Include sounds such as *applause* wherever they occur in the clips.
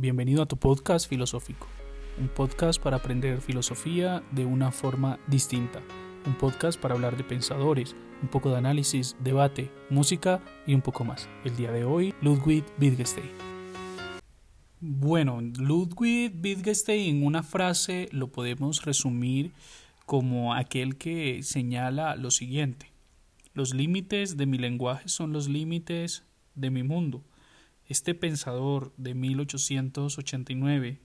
Bienvenido a tu podcast filosófico, un podcast para aprender filosofía de una forma distinta, un podcast para hablar de pensadores, un poco de análisis, debate, música y un poco más. El día de hoy, Ludwig Wittgenstein. Bueno, Ludwig Wittgenstein en una frase lo podemos resumir como aquel que señala lo siguiente. Los límites de mi lenguaje son los límites de mi mundo. Este pensador de 1889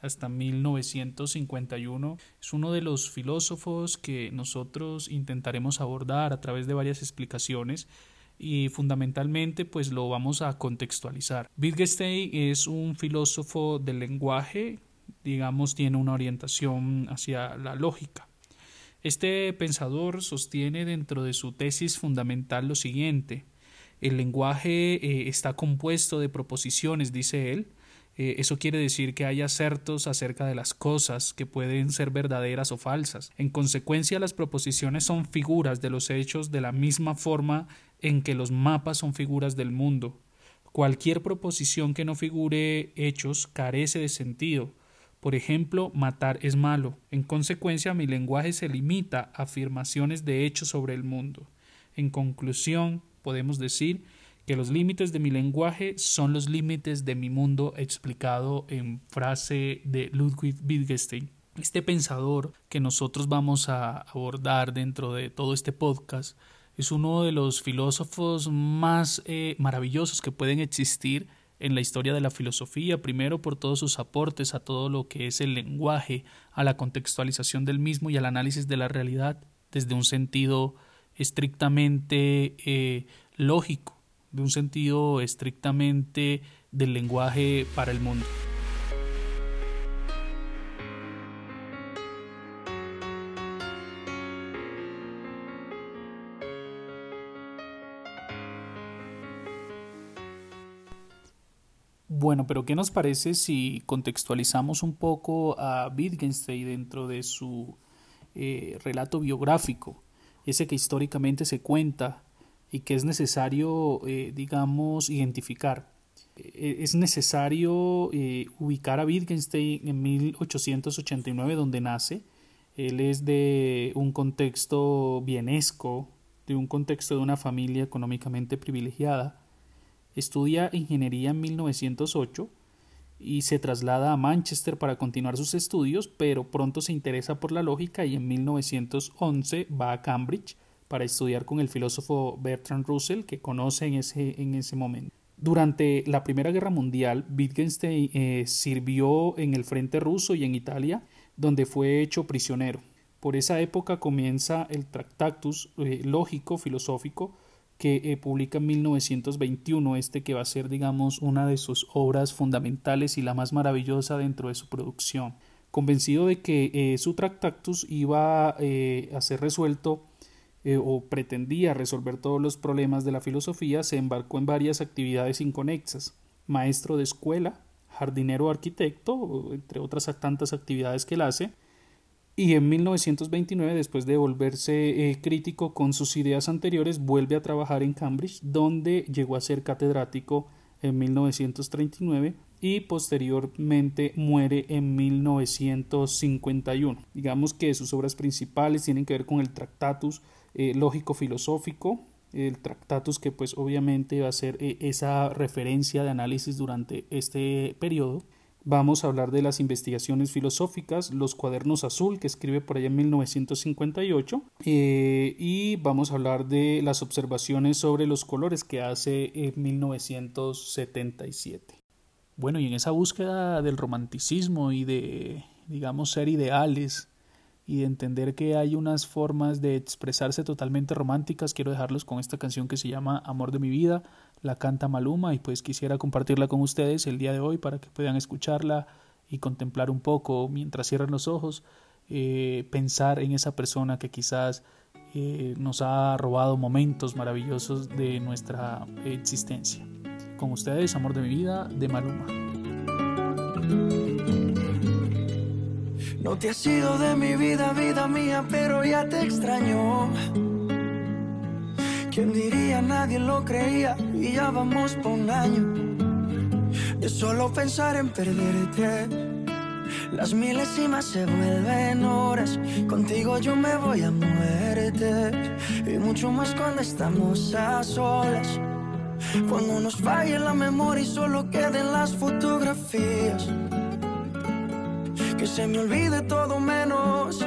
hasta 1951 es uno de los filósofos que nosotros intentaremos abordar a través de varias explicaciones y fundamentalmente pues lo vamos a contextualizar. Wittgenstein es un filósofo del lenguaje, digamos tiene una orientación hacia la lógica. Este pensador sostiene dentro de su tesis fundamental lo siguiente el lenguaje eh, está compuesto de proposiciones, dice él. Eh, eso quiere decir que hay acertos acerca de las cosas que pueden ser verdaderas o falsas. En consecuencia, las proposiciones son figuras de los hechos de la misma forma en que los mapas son figuras del mundo. Cualquier proposición que no figure hechos carece de sentido. Por ejemplo, matar es malo. En consecuencia, mi lenguaje se limita a afirmaciones de hechos sobre el mundo. En conclusión, podemos decir que los límites de mi lenguaje son los límites de mi mundo explicado en frase de Ludwig Wittgenstein. Este pensador que nosotros vamos a abordar dentro de todo este podcast es uno de los filósofos más eh, maravillosos que pueden existir en la historia de la filosofía, primero por todos sus aportes a todo lo que es el lenguaje, a la contextualización del mismo y al análisis de la realidad desde un sentido estrictamente eh, lógico, de un sentido estrictamente del lenguaje para el mundo. Bueno, pero ¿qué nos parece si contextualizamos un poco a Wittgenstein dentro de su eh, relato biográfico? Ese que históricamente se cuenta y que es necesario, eh, digamos, identificar. Eh, es necesario eh, ubicar a Wittgenstein en 1889 donde nace. Él es de un contexto bienesco, de un contexto de una familia económicamente privilegiada. Estudia ingeniería en 1908 y se traslada a Manchester para continuar sus estudios, pero pronto se interesa por la lógica y en 1911 va a Cambridge para estudiar con el filósofo Bertrand Russell que conoce en ese, en ese momento. Durante la Primera Guerra Mundial, Wittgenstein eh, sirvió en el frente ruso y en Italia, donde fue hecho prisionero. Por esa época comienza el Tractatus eh, lógico filosófico que eh, publica en 1921, este que va a ser, digamos, una de sus obras fundamentales y la más maravillosa dentro de su producción. Convencido de que eh, su Tractatus iba eh, a ser resuelto o pretendía resolver todos los problemas de la filosofía, se embarcó en varias actividades inconexas. Maestro de escuela, jardinero arquitecto, entre otras tantas actividades que él hace, y en 1929, después de volverse eh, crítico con sus ideas anteriores, vuelve a trabajar en Cambridge, donde llegó a ser catedrático en 1939 y posteriormente muere en 1951. Digamos que sus obras principales tienen que ver con el Tractatus eh, lógico-filosófico, el Tractatus que pues obviamente va a ser eh, esa referencia de análisis durante este periodo Vamos a hablar de las investigaciones filosóficas, los cuadernos azul que escribe por allá en 1958 eh, y vamos a hablar de las observaciones sobre los colores que hace en 1977. Bueno, y en esa búsqueda del romanticismo y de, digamos, ser ideales y de entender que hay unas formas de expresarse totalmente románticas, quiero dejarlos con esta canción que se llama Amor de mi vida la canta Maluma y pues quisiera compartirla con ustedes el día de hoy para que puedan escucharla y contemplar un poco mientras cierran los ojos, eh, pensar en esa persona que quizás eh, nos ha robado momentos maravillosos de nuestra existencia. Con ustedes, Amor de mi vida, de Maluma. No te has sido de mi vida, vida mía, pero ya te extraño. ¿Quién diría? Nadie lo creía y ya vamos por un año. de solo pensar en perderte. Las milésimas se vuelven horas, contigo yo me voy a muerte. Y mucho más cuando estamos a solas. Cuando nos falle la memoria y solo queden las fotografías. Que se me olvide todo menos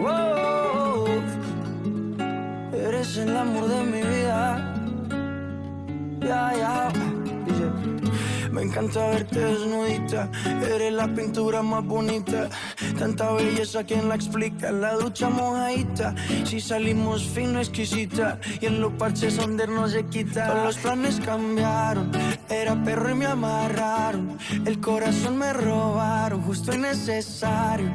Oh, eres el amor de mi vida. Ya, ya. Me encanta verte desnudita. Eres la pintura más bonita. Tanta belleza, ¿quién la explica? La ducha mojadita. Si salimos fino, exquisita. Y en los parches donde no se quita. Todos los planes cambiaron. Era perro y me amarraron. El corazón me robaron, justo y necesario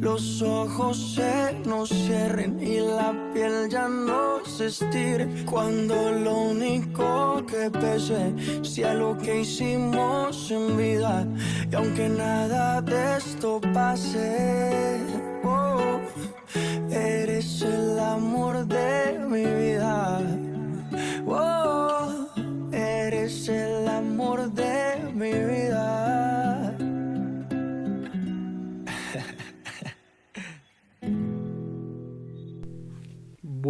los ojos se nos cierren y la piel ya no se estire. Cuando lo único que pese sea lo que hicimos en vida. Y aunque nada de esto pase, oh, eres el amor de mi vida. Oh, eres el amor de mi vida.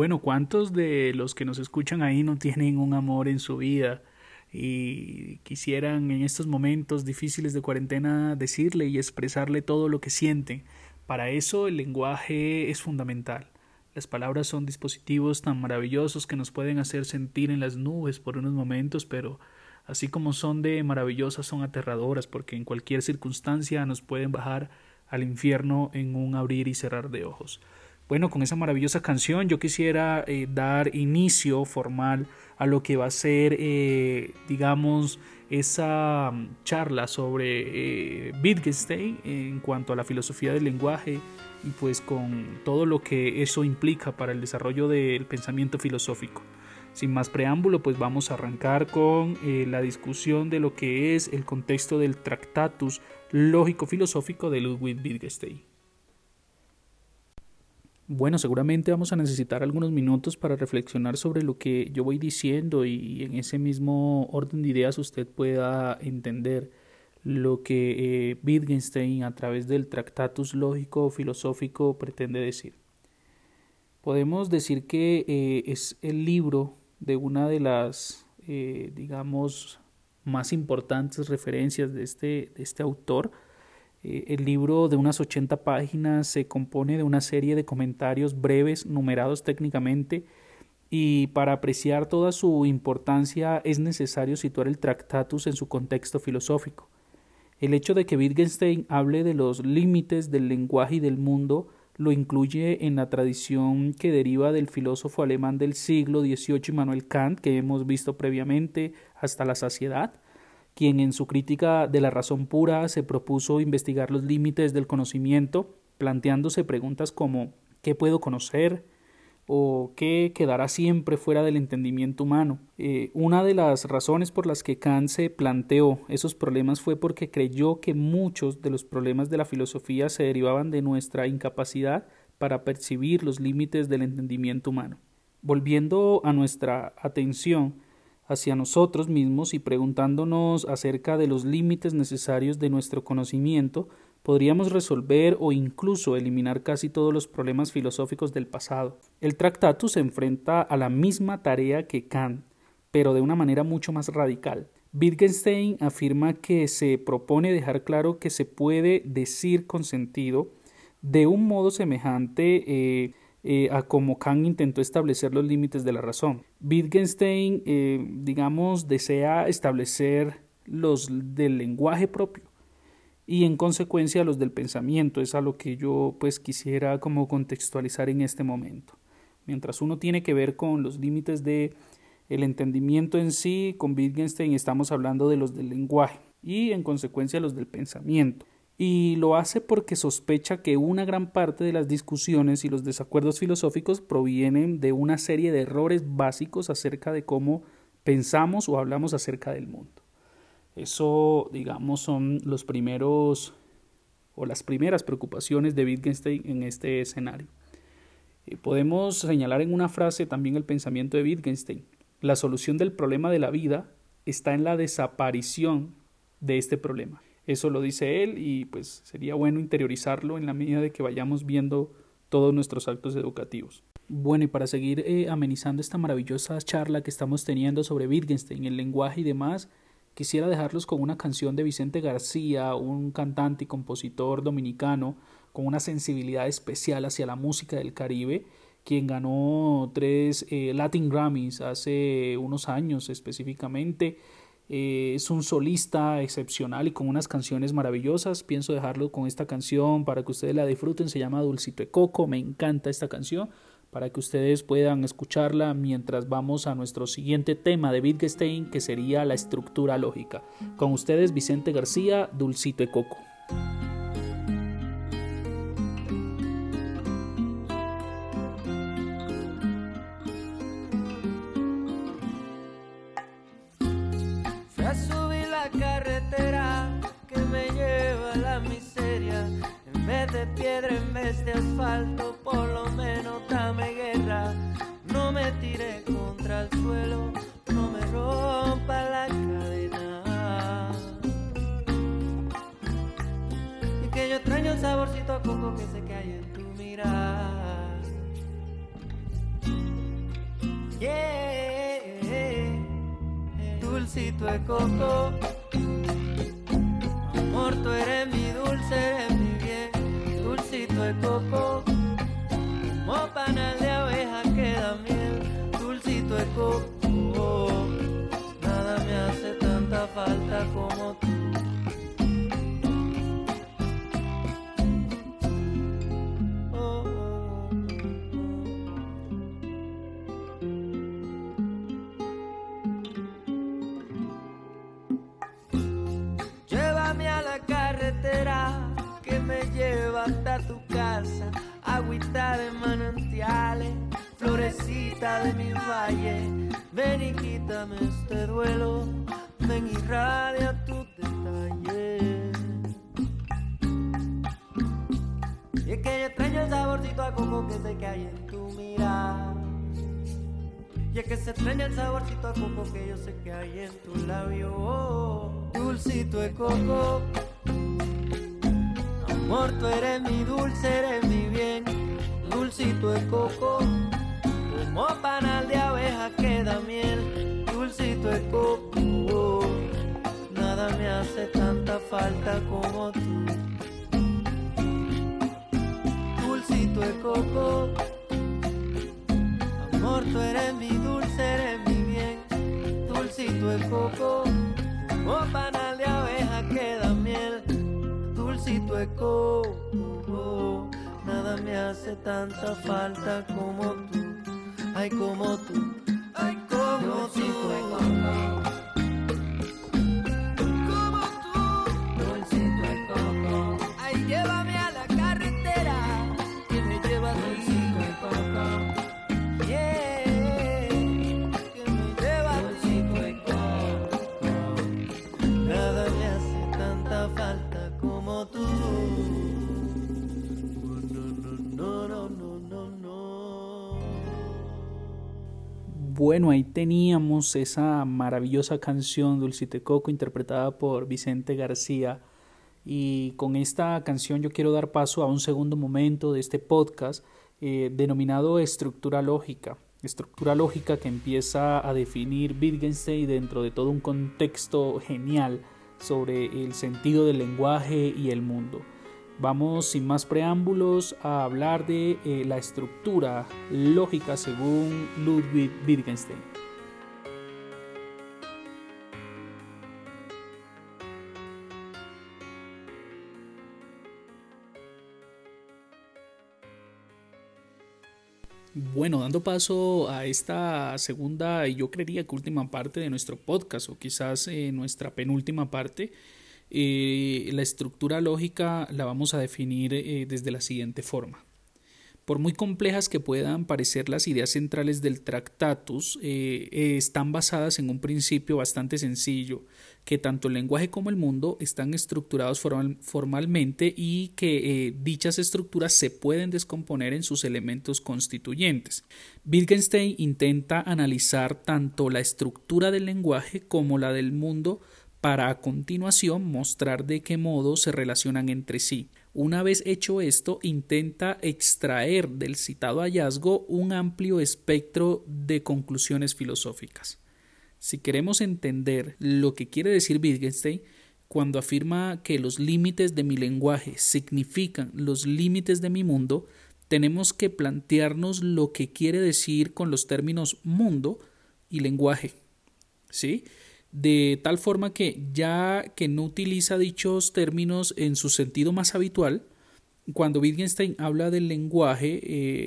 Bueno, ¿cuántos de los que nos escuchan ahí no tienen un amor en su vida? y quisieran en estos momentos difíciles de cuarentena decirle y expresarle todo lo que sienten. Para eso el lenguaje es fundamental. Las palabras son dispositivos tan maravillosos que nos pueden hacer sentir en las nubes por unos momentos, pero así como son de maravillosas, son aterradoras, porque en cualquier circunstancia nos pueden bajar al infierno en un abrir y cerrar de ojos. Bueno, con esa maravillosa canción yo quisiera eh, dar inicio formal a lo que va a ser, eh, digamos, esa mm, charla sobre eh, Wittgenstein en cuanto a la filosofía del lenguaje y pues con todo lo que eso implica para el desarrollo del pensamiento filosófico. Sin más preámbulo, pues vamos a arrancar con eh, la discusión de lo que es el contexto del Tractatus lógico-filosófico de Ludwig Wittgenstein. Bueno, seguramente vamos a necesitar algunos minutos para reflexionar sobre lo que yo voy diciendo y en ese mismo orden de ideas usted pueda entender lo que eh, Wittgenstein a través del Tractatus lógico filosófico pretende decir. Podemos decir que eh, es el libro de una de las, eh, digamos, más importantes referencias de este, de este autor, eh, el libro de unas 80 páginas se compone de una serie de comentarios breves, numerados técnicamente, y para apreciar toda su importancia es necesario situar el Tractatus en su contexto filosófico. El hecho de que Wittgenstein hable de los límites del lenguaje y del mundo lo incluye en la tradición que deriva del filósofo alemán del siglo XVIII Immanuel Kant, que hemos visto previamente hasta la saciedad, quien en su crítica de la razón pura se propuso investigar los límites del conocimiento, planteándose preguntas como ¿qué puedo conocer? o que quedará siempre fuera del entendimiento humano. Eh, una de las razones por las que Kant se planteó esos problemas fue porque creyó que muchos de los problemas de la filosofía se derivaban de nuestra incapacidad para percibir los límites del entendimiento humano. Volviendo a nuestra atención hacia nosotros mismos y preguntándonos acerca de los límites necesarios de nuestro conocimiento, podríamos resolver o incluso eliminar casi todos los problemas filosóficos del pasado. El Tractatus se enfrenta a la misma tarea que Kant, pero de una manera mucho más radical. Wittgenstein afirma que se propone dejar claro que se puede decir con sentido de un modo semejante eh, eh, a como Kant intentó establecer los límites de la razón. Wittgenstein, eh, digamos, desea establecer los del lenguaje propio y en consecuencia los del pensamiento. Es a lo que yo pues quisiera como contextualizar en este momento. Mientras uno tiene que ver con los límites de el entendimiento en sí, con Wittgenstein estamos hablando de los del lenguaje y en consecuencia los del pensamiento. Y lo hace porque sospecha que una gran parte de las discusiones y los desacuerdos filosóficos provienen de una serie de errores básicos acerca de cómo pensamos o hablamos acerca del mundo. Eso, digamos, son los primeros o las primeras preocupaciones de Wittgenstein en este escenario. Eh, podemos señalar en una frase también el pensamiento de Wittgenstein. La solución del problema de la vida está en la desaparición de este problema. Eso lo dice él y pues sería bueno interiorizarlo en la medida de que vayamos viendo todos nuestros actos educativos. Bueno, y para seguir eh, amenizando esta maravillosa charla que estamos teniendo sobre Wittgenstein, el lenguaje y demás, Quisiera dejarlos con una canción de Vicente García, un cantante y compositor dominicano con una sensibilidad especial hacia la música del Caribe, quien ganó tres eh, Latin Grammys hace unos años específicamente. Eh, es un solista excepcional y con unas canciones maravillosas. Pienso dejarlo con esta canción para que ustedes la disfruten. Se llama Dulcito de Coco. Me encanta esta canción para que ustedes puedan escucharla mientras vamos a nuestro siguiente tema de Wittgenstein, que sería la estructura lógica. Con ustedes, Vicente García, Dulcito de Coco. Dulcito de coco. Amor, tú eres mi dulce, eres mi bien, dulcito de coco, como panal de abeja que da miel, dulcito de coco, nada me hace tanta falta como tú. Dulcito de coco, amor, tú eres mi dulcito de coco, como panal de abeja que da miel dulcito de coco. Nada me hace tanta falta como tú. Ay, como tú. Ay, como tú. Bueno, ahí teníamos esa maravillosa canción Dulcite Coco interpretada por Vicente García. Y con esta canción yo quiero dar paso a un segundo momento de este podcast eh, denominado estructura lógica. Estructura lógica que empieza a definir Wittgenstein dentro de todo un contexto genial sobre el sentido del lenguaje y el mundo. Vamos sin más preámbulos a hablar de eh, la estructura lógica según Ludwig Wittgenstein. Bueno, dando paso a esta segunda y yo creería que última parte de nuestro podcast o quizás eh, nuestra penúltima parte, eh, la estructura lógica la vamos a definir eh, desde la siguiente forma. Por muy complejas que puedan parecer las ideas centrales del Tractatus, eh, están basadas en un principio bastante sencillo, que tanto el lenguaje como el mundo están estructurados formalmente y que dichas estructuras se pueden descomponer en sus elementos constituyentes. Wittgenstein intenta analizar tanto la estructura del lenguaje como la del mundo para a continuación mostrar de qué modo se relacionan entre sí. Una vez hecho esto, intenta extraer del citado hallazgo un amplio espectro de conclusiones filosóficas. Si queremos entender lo que quiere decir Wittgenstein cuando afirma que los límites de mi lenguaje significan los límites de mi mundo, tenemos que plantearnos lo que quiere decir con los términos mundo y lenguaje. ¿Sí? De tal forma que ya que no utiliza dichos términos en su sentido más habitual, cuando Wittgenstein habla del lenguaje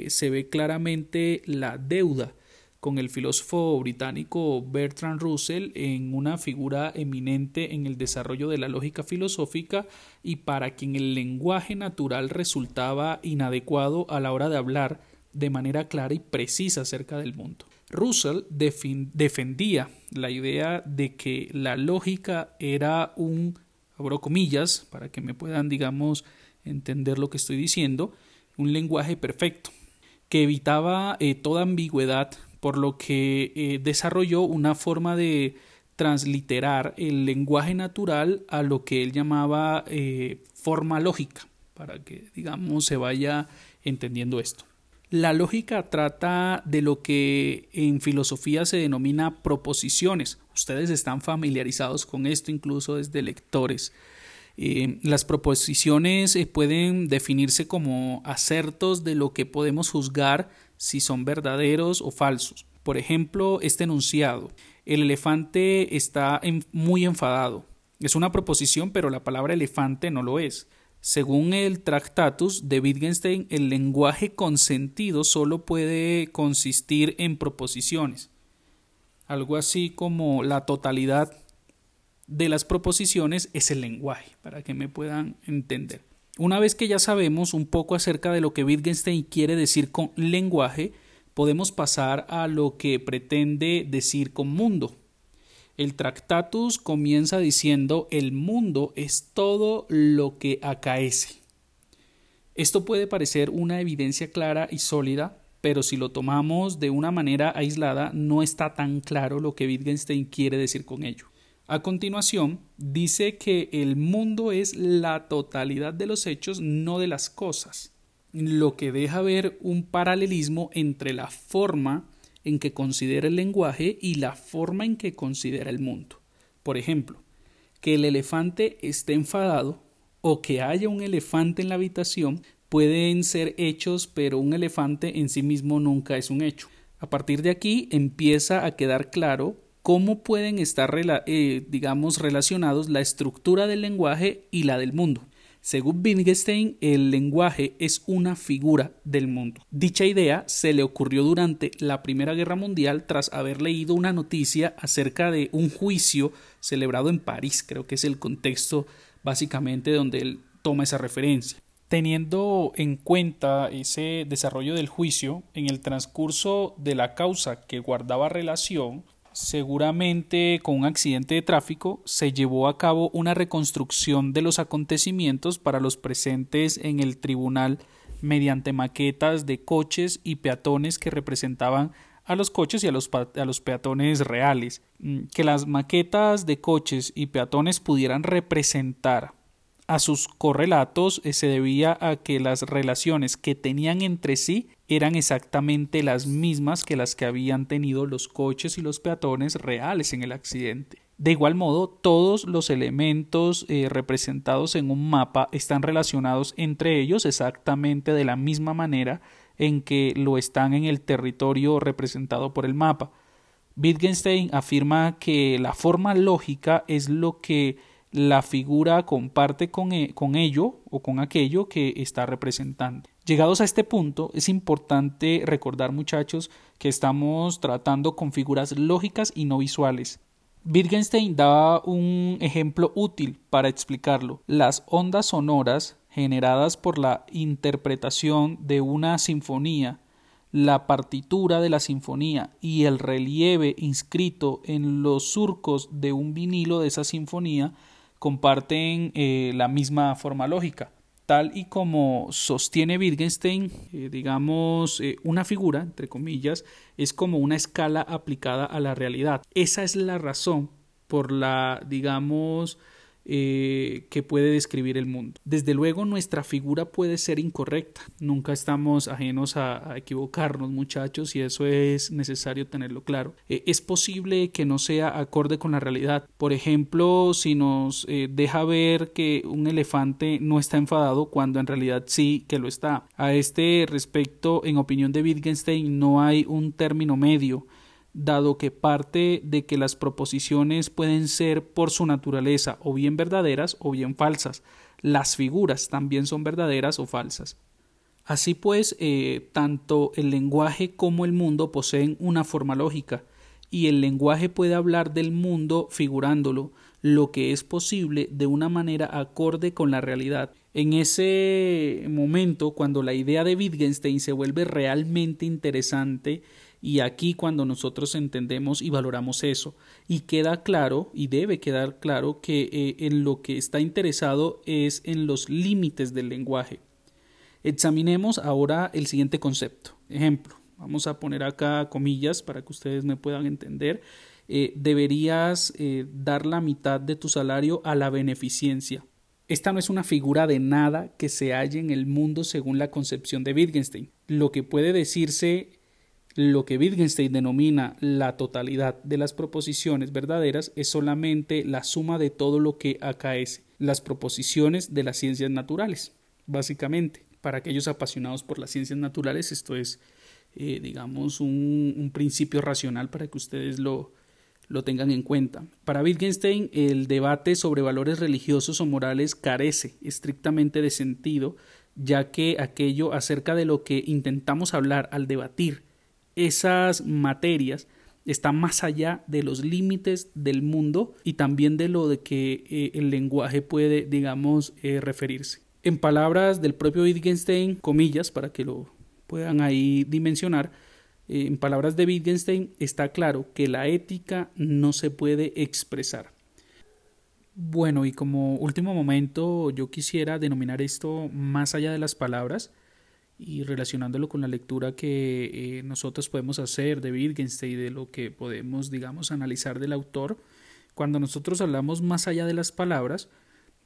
eh, se ve claramente la deuda con el filósofo británico Bertrand Russell en una figura eminente en el desarrollo de la lógica filosófica y para quien el lenguaje natural resultaba inadecuado a la hora de hablar de manera clara y precisa acerca del mundo. Russell defendía la idea de que la lógica era un, abro comillas, para que me puedan, digamos, entender lo que estoy diciendo, un lenguaje perfecto, que evitaba eh, toda ambigüedad, por lo que eh, desarrolló una forma de transliterar el lenguaje natural a lo que él llamaba eh, forma lógica, para que, digamos, se vaya entendiendo esto. La lógica trata de lo que en filosofía se denomina proposiciones. Ustedes están familiarizados con esto incluso desde lectores. Eh, las proposiciones eh, pueden definirse como acertos de lo que podemos juzgar si son verdaderos o falsos. Por ejemplo, este enunciado. El elefante está muy enfadado. Es una proposición, pero la palabra elefante no lo es. Según el Tractatus de Wittgenstein, el lenguaje consentido solo puede consistir en proposiciones, algo así como la totalidad de las proposiciones es el lenguaje, para que me puedan entender. Una vez que ya sabemos un poco acerca de lo que Wittgenstein quiere decir con lenguaje, podemos pasar a lo que pretende decir con mundo. El Tractatus comienza diciendo el mundo es todo lo que acaece. Esto puede parecer una evidencia clara y sólida, pero si lo tomamos de una manera aislada no está tan claro lo que Wittgenstein quiere decir con ello. A continuación, dice que el mundo es la totalidad de los hechos, no de las cosas, lo que deja ver un paralelismo entre la forma en que considera el lenguaje y la forma en que considera el mundo. Por ejemplo, que el elefante esté enfadado o que haya un elefante en la habitación pueden ser hechos, pero un elefante en sí mismo nunca es un hecho. A partir de aquí empieza a quedar claro cómo pueden estar, eh, digamos, relacionados la estructura del lenguaje y la del mundo. Según Wittgenstein, el lenguaje es una figura del mundo. Dicha idea se le ocurrió durante la Primera Guerra Mundial tras haber leído una noticia acerca de un juicio celebrado en París, creo que es el contexto básicamente donde él toma esa referencia. Teniendo en cuenta ese desarrollo del juicio, en el transcurso de la causa que guardaba relación seguramente con un accidente de tráfico, se llevó a cabo una reconstrucción de los acontecimientos para los presentes en el tribunal mediante maquetas de coches y peatones que representaban a los coches y a los, a los peatones reales. Mm, que las maquetas de coches y peatones pudieran representar a sus correlatos eh, se debía a que las relaciones que tenían entre sí eran exactamente las mismas que las que habían tenido los coches y los peatones reales en el accidente. De igual modo, todos los elementos eh, representados en un mapa están relacionados entre ellos exactamente de la misma manera en que lo están en el territorio representado por el mapa. Wittgenstein afirma que la forma lógica es lo que la figura comparte con, e, con, ello o con aquello que está representando. Llegados a este punto, es importante recordar, muchachos, que estamos tratando con figuras lógicas y no visuales. Wittgenstein da un ejemplo útil para explicarlo. Las ondas sonoras generadas por la interpretación de una sinfonía, la partitura de la sinfonía y el relieve inscrito en los surcos de un vinilo de esa sinfonía comparten eh, la misma forma lógica. Tal y como sostiene Wittgenstein, eh, digamos, eh, una figura, entre comillas, es como una escala aplicada a la realidad. Esa es la razón por la, digamos, eh, que puede describir el mundo. Desde luego nuestra figura puede ser incorrecta, nunca estamos ajenos a, equivocarnos muchachos y eso es necesario tenerlo claro. Eh, es posible que no sea acorde con la realidad. Por ejemplo, si nos eh, deja ver que un elefante no está enfadado cuando en realidad sí que lo está. A este respecto, en opinión de Wittgenstein, no hay un término medio dado que parte de que las proposiciones pueden ser por su naturaleza o bien verdaderas o bien falsas. Las figuras también son verdaderas o falsas. Así pues, eh, tanto el lenguaje como el mundo poseen una forma lógica, y el lenguaje puede hablar del mundo figurándolo, lo que es posible de una manera acorde con la realidad. En ese momento, cuando la idea de Wittgenstein se vuelve realmente interesante, y aquí cuando nosotros entendemos y valoramos eso, y queda claro, y debe quedar claro, que eh, en lo que está interesado es en los límites del lenguaje. Examinemos ahora el siguiente concepto. Ejemplo, vamos a poner acá comillas para que ustedes me puedan entender. Eh, deberías eh, dar la mitad de tu salario a la beneficencia. Esta no es una figura de nada que se halle en el mundo según la concepción de Wittgenstein. Lo que puede decirse lo que Wittgenstein denomina la totalidad de las proposiciones verdaderas es solamente la suma de todo lo que acaece, las proposiciones de las ciencias naturales, básicamente. Para aquellos apasionados por las ciencias naturales, esto es, eh, digamos, un, un, principio racional para que ustedes lo, lo tengan en cuenta. Para Wittgenstein, el debate sobre valores religiosos o morales carece estrictamente de sentido, ya que aquello acerca de lo que intentamos hablar al debatir esas materias están más allá de los límites del mundo y también de lo de que eh, el lenguaje puede, digamos, eh, referirse. En palabras del propio Wittgenstein, comillas, para que lo puedan ahí dimensionar, eh, en palabras de Wittgenstein está claro que la ética no se puede expresar. Bueno, y como último momento yo quisiera denominar esto más allá de las palabras, y relacionándolo con la lectura que eh, nosotros podemos hacer de Wittgenstein y de lo que podemos, digamos, analizar del autor, cuando nosotros hablamos más allá de las palabras,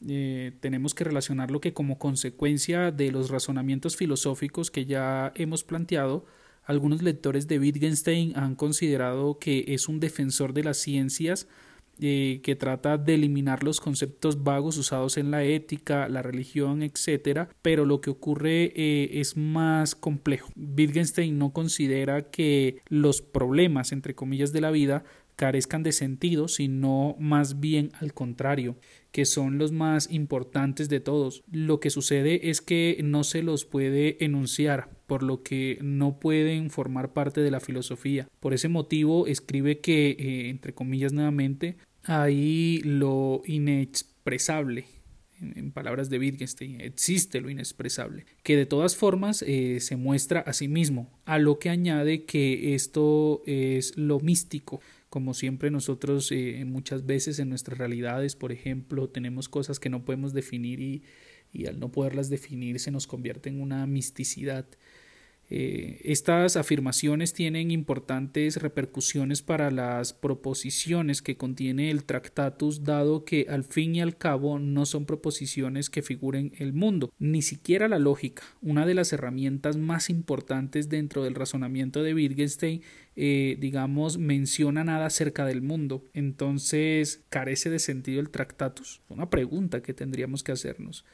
eh, tenemos que relacionarlo que como consecuencia de los razonamientos filosóficos que ya hemos planteado, algunos lectores de Wittgenstein han considerado que es un defensor de las ciencias eh, que trata de eliminar los conceptos vagos usados en la ética, la religión, etc. Pero lo que ocurre eh, es más complejo. Wittgenstein no considera que los problemas, entre comillas, de la vida carezcan de sentido, sino más bien al contrario, que son los más importantes de todos. Lo que sucede es que no se los puede enunciar, por lo que no pueden formar parte de la filosofía. Por ese motivo escribe que, eh, entre comillas nuevamente, ahí lo inexpresable, en, palabras de Wittgenstein, existe lo inexpresable, que de todas formas eh, se muestra a sí mismo, a lo que añade que esto es lo místico. Como siempre nosotros eh, muchas veces en nuestras realidades, por ejemplo, tenemos cosas que no podemos definir y, y al no poderlas definir se nos convierte en una misticidad. Eh, estas afirmaciones tienen importantes repercusiones para las proposiciones que contiene el Tractatus, dado que al fin y al cabo no son proposiciones que figuren el mundo, ni siquiera la lógica. Una de las herramientas más importantes dentro del razonamiento de Wittgenstein, eh, digamos, menciona nada acerca del mundo. Entonces, carece de sentido el Tractatus. Una pregunta que tendríamos que hacernos.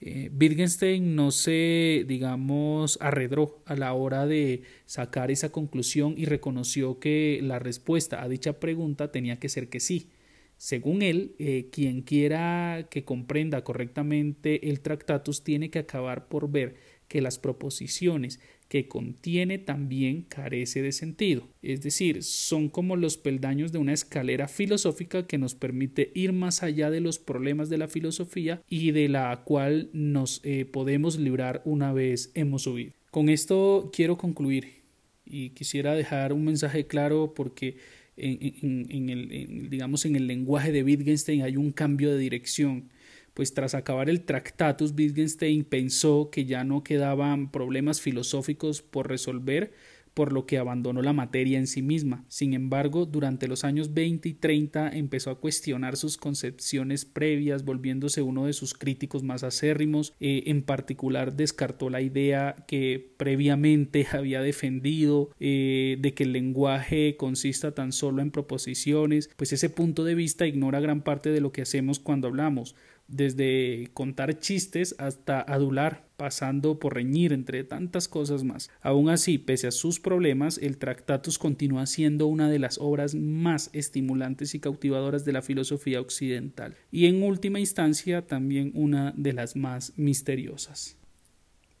Eh, Wittgenstein no se, digamos, arredró a la hora de sacar esa conclusión y reconoció que la respuesta a dicha pregunta tenía que ser que sí. Según él, eh, quien quiera que comprenda correctamente el Tractatus tiene que acabar por ver que las proposiciones que contiene también carece de sentido. Es decir, son como los peldaños de una escalera filosófica que nos permite ir más allá de los problemas de la filosofía y de la cual nos eh, podemos librar una vez hemos subido. Con esto quiero concluir y quisiera dejar un mensaje claro porque en, el, digamos, en el lenguaje de Wittgenstein hay un cambio de dirección pues tras acabar el Tractatus, Wittgenstein pensó que ya no quedaban problemas filosóficos por resolver, por lo que abandonó la materia en sí misma. Sin embargo, durante los años 20 y 30 empezó a cuestionar sus concepciones previas, volviéndose uno de sus críticos más acérrimos. Eh, en particular, descartó la idea que previamente *laughs* había defendido eh, de que el lenguaje consista tan solo en proposiciones, pues ese punto de vista ignora gran parte de lo que hacemos cuando hablamos desde contar chistes hasta adular, pasando por reñir, entre tantas cosas más. Aún así, pese a sus problemas, el Tractatus continúa siendo una de las obras más estimulantes y cautivadoras de la filosofía occidental, y en última instancia también una de las más misteriosas.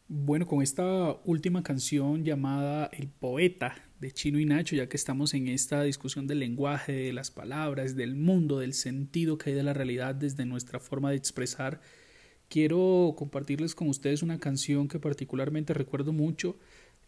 Bueno, con esta última canción llamada El Poeta de Chino y Nacho, ya que estamos en esta discusión del lenguaje, de las palabras, del mundo, del sentido que hay de la realidad desde nuestra forma de expresar, quiero compartirles con ustedes una canción que particularmente recuerdo mucho,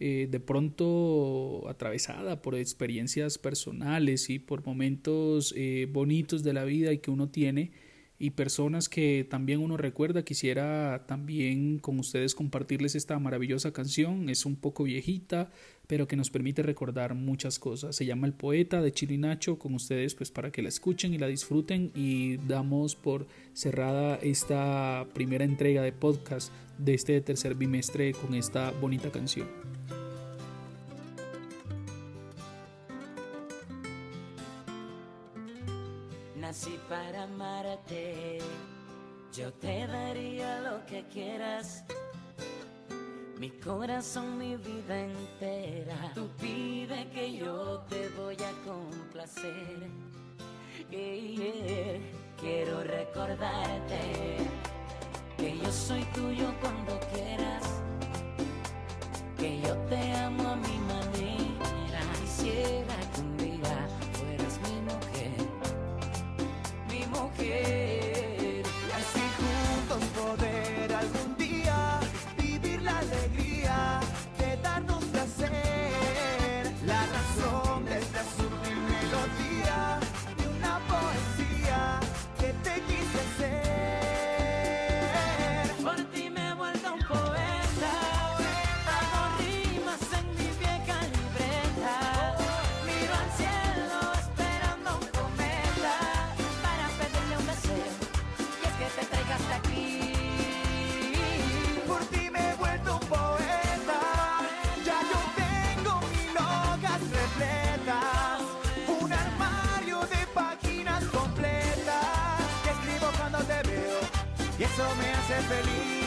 eh, de pronto atravesada por experiencias personales y por momentos eh, bonitos de la vida y que uno tiene y personas que también uno recuerda. Quisiera también con ustedes compartirles esta maravillosa canción. Es un poco viejita, pero que nos permite recordar muchas cosas. Se llama El Poeta de Chirinacho con ustedes pues para que la escuchen y la disfruten y damos por cerrada esta primera entrega de podcast de este tercer bimestre con esta bonita canción. Para amarte. Yo te daría lo que quieras. Mi corazón, mi vida entera. Tú pide que yo te voy a complacer. Quiero recordarte que yo soy tuyo cuando me hace feliz.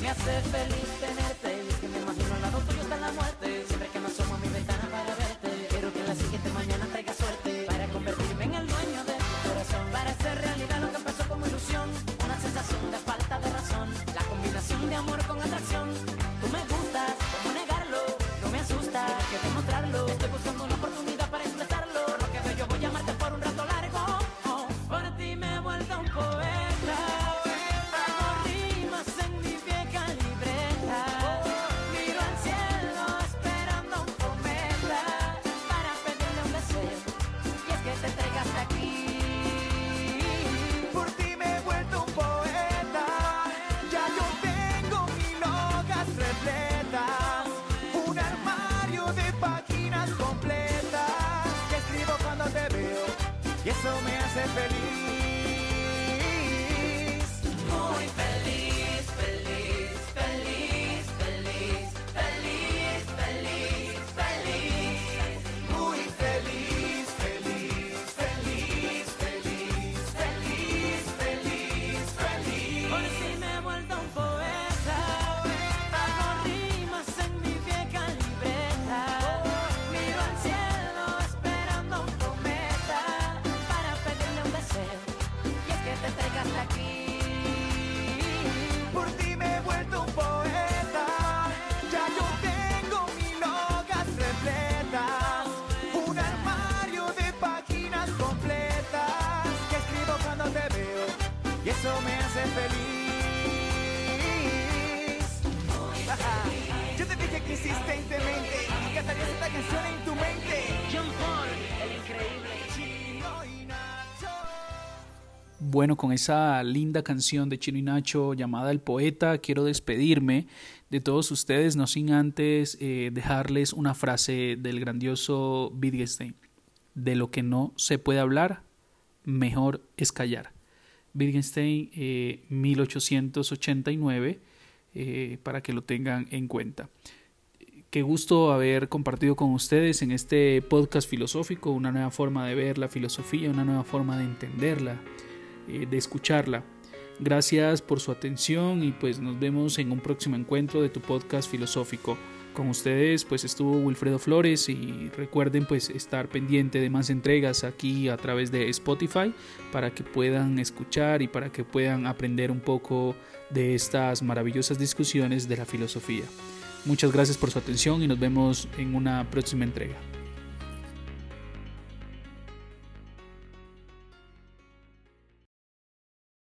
Me hace feliz tenerte que me imagino al lado tuyo hasta la muerte. Siempre que me asomo a mi ventana para verte, quiero que la siguiente mañana traiga suerte para convertirme en el dueño de tu corazón, para hacer realidad lo que empezó como ilusión, una sensación de falta de razón, la combinación de amor con atracción. Eso me hace feliz. Bueno, con esa linda canción de Chino y Nacho llamada El Poeta, quiero despedirme de todos ustedes, no sin antes eh, dejarles una frase del grandioso Wittgenstein. De lo que no se puede hablar, mejor es callar. Wittgenstein, eh, 1889, eh, para que lo tengan en cuenta. Qué gusto haber compartido con ustedes en este podcast filosófico una nueva forma de ver la filosofía, una nueva forma de entenderla, eh, de escucharla. Gracias por su atención y pues nos vemos en un próximo encuentro de tu podcast filosófico. Con ustedes pues estuvo Wilfredo Flores y recuerden pues estar pendiente de más entregas aquí a través de Spotify para que puedan escuchar y para que puedan aprender un poco de estas maravillosas discusiones de la filosofía. Muchas gracias por su atención y nos vemos en una próxima entrega.